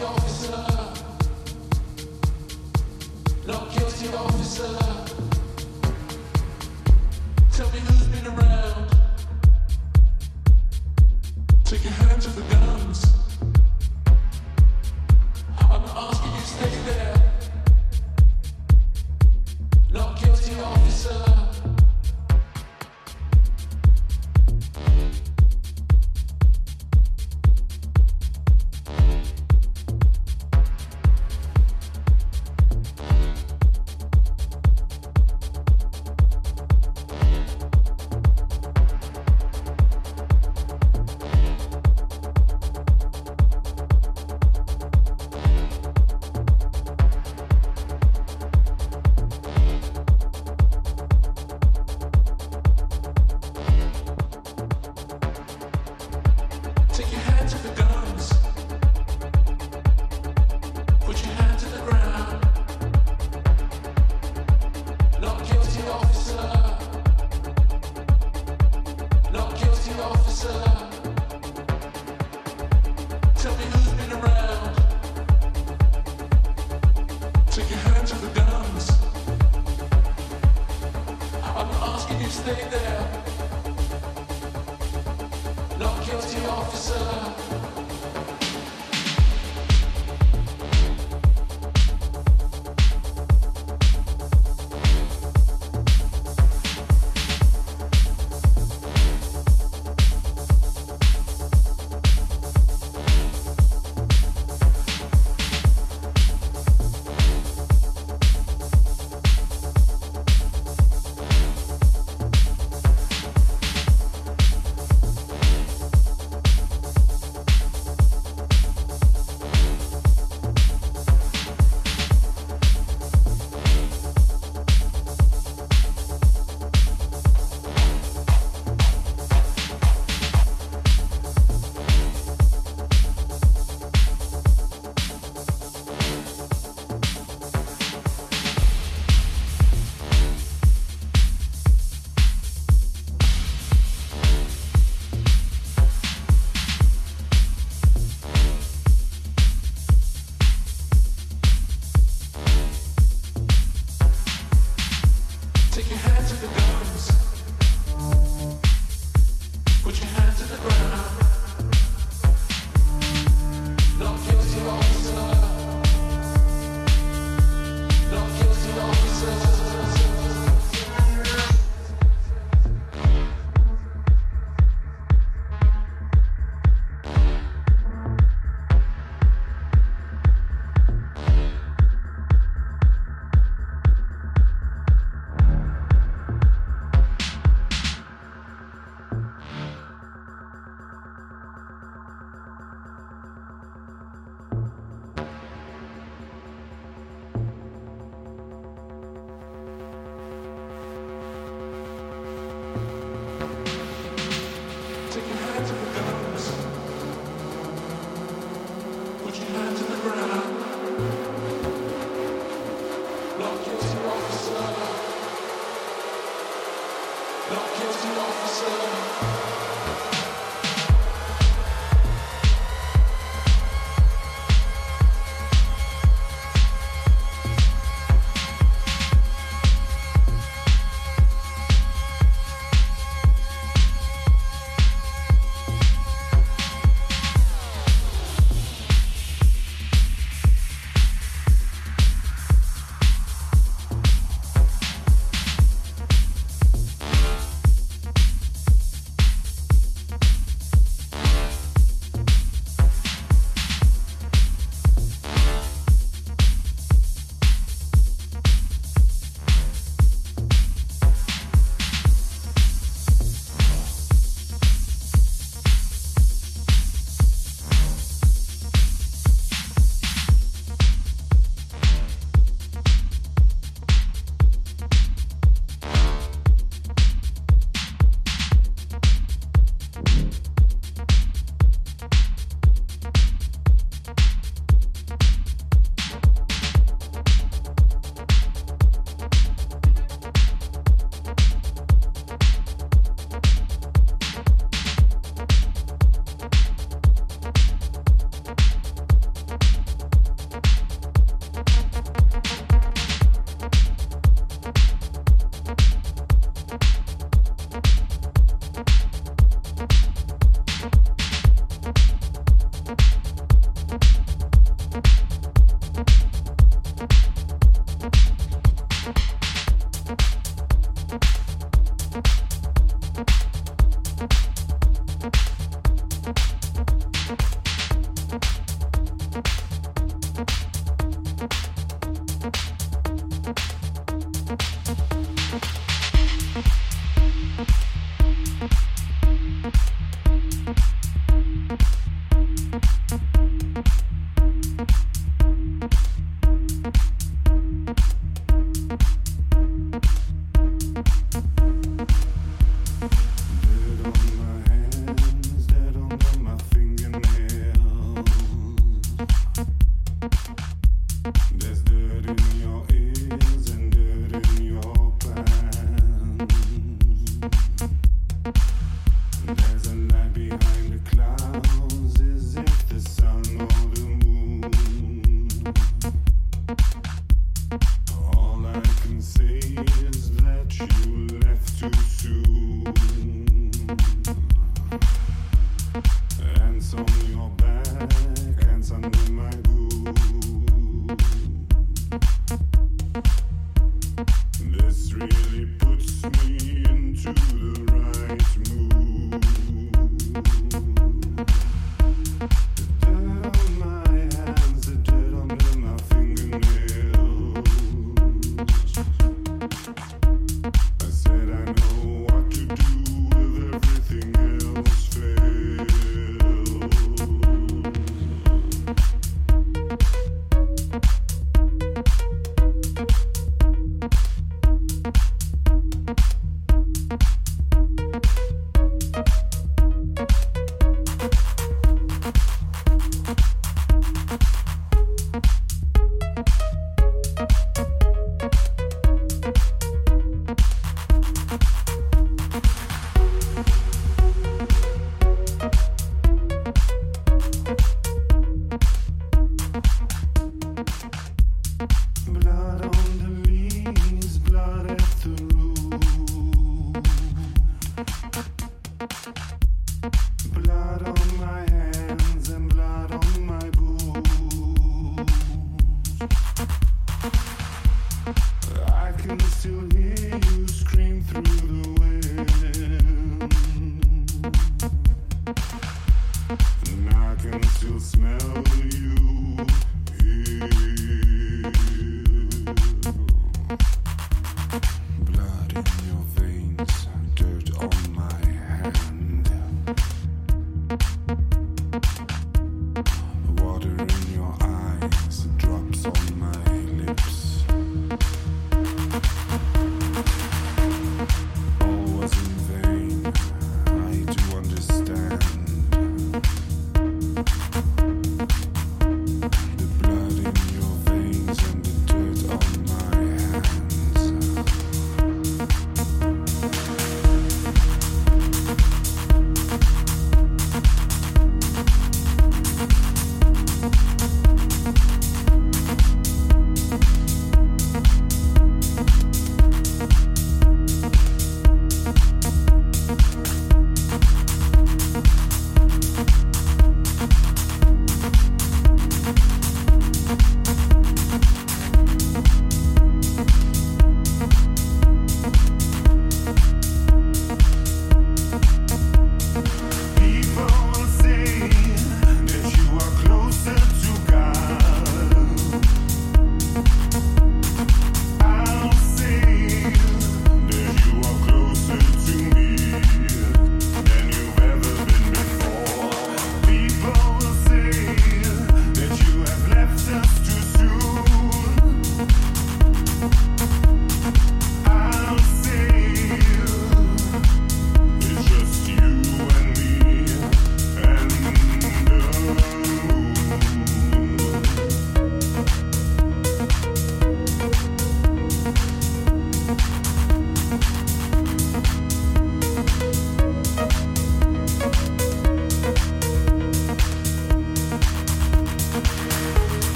Officer.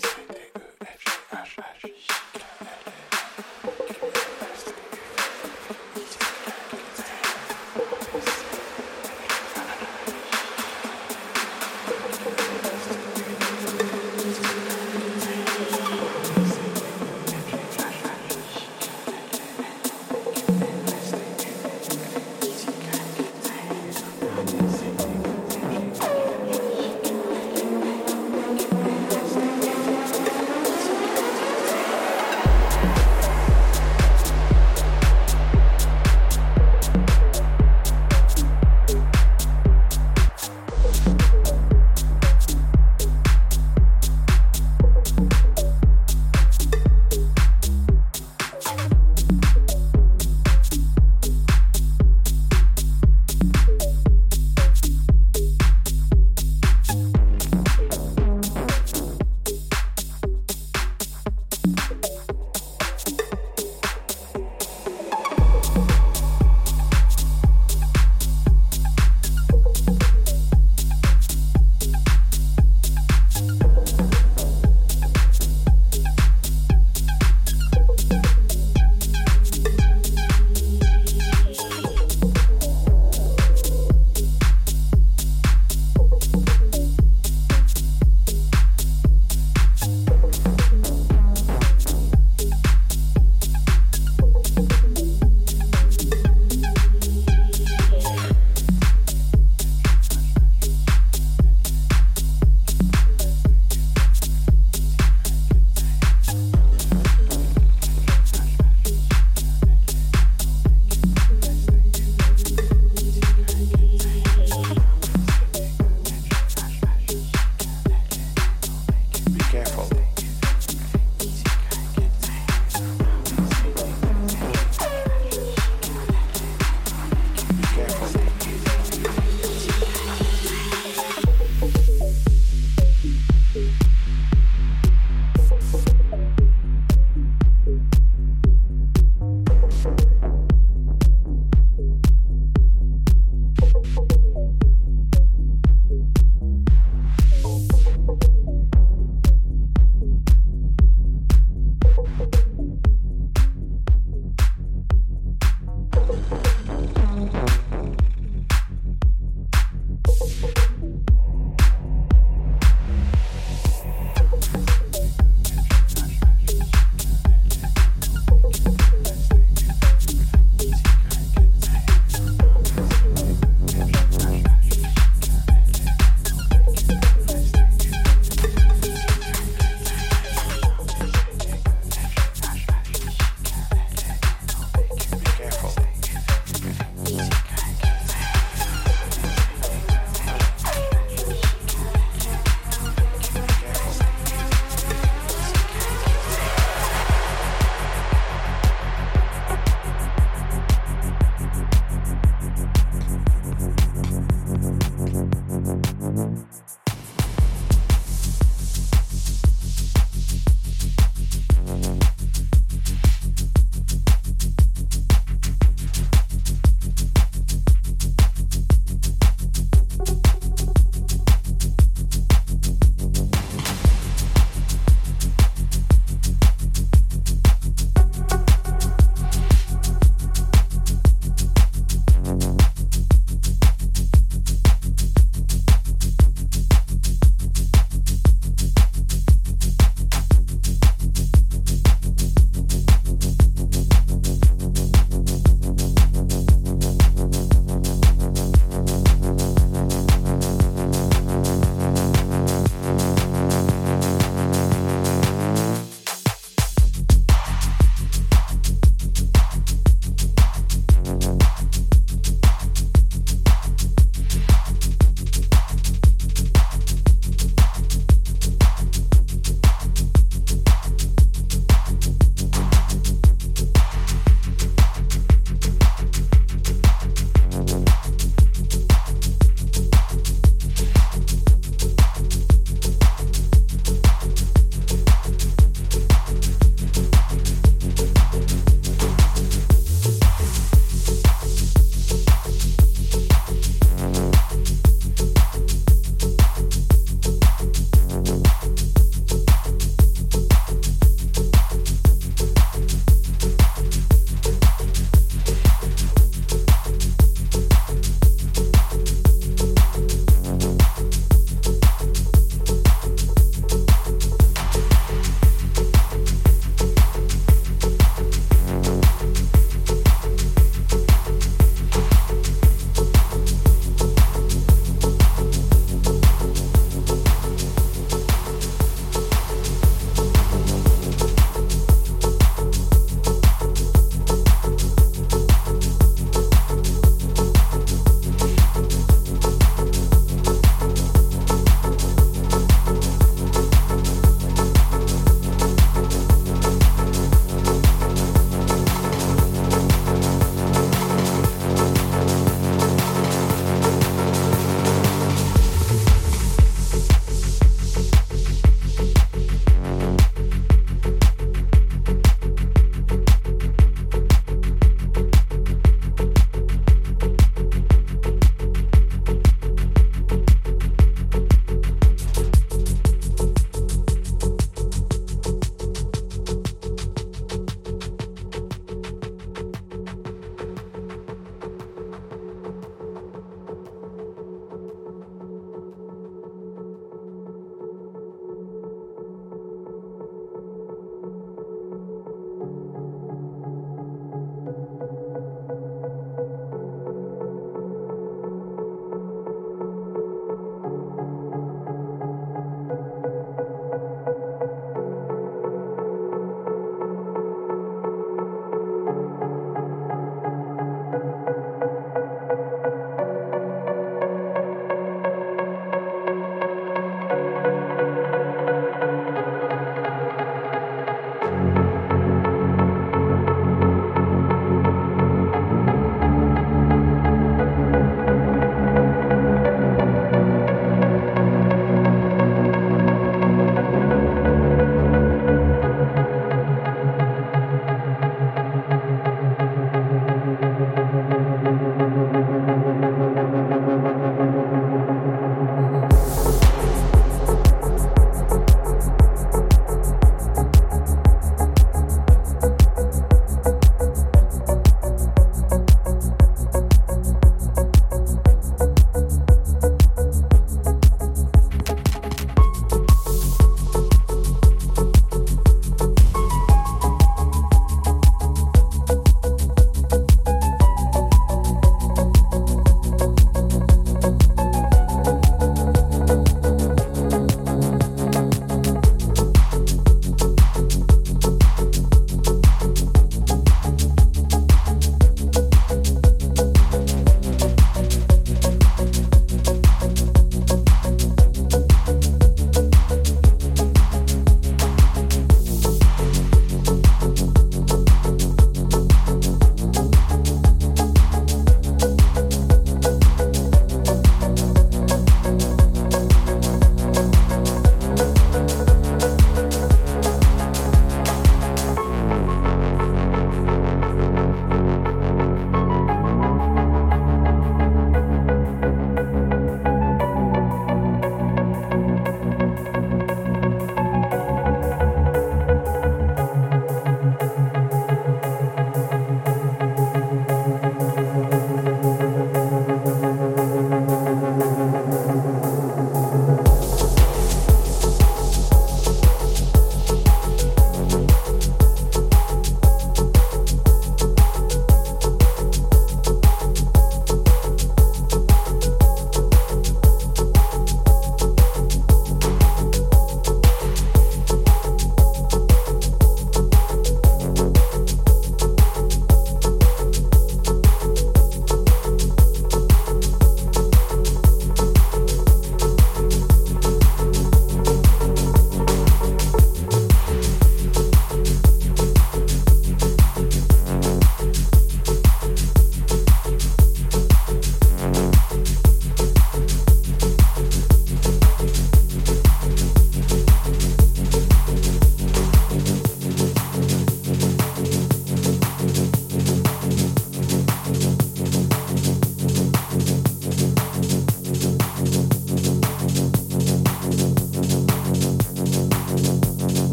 Presente.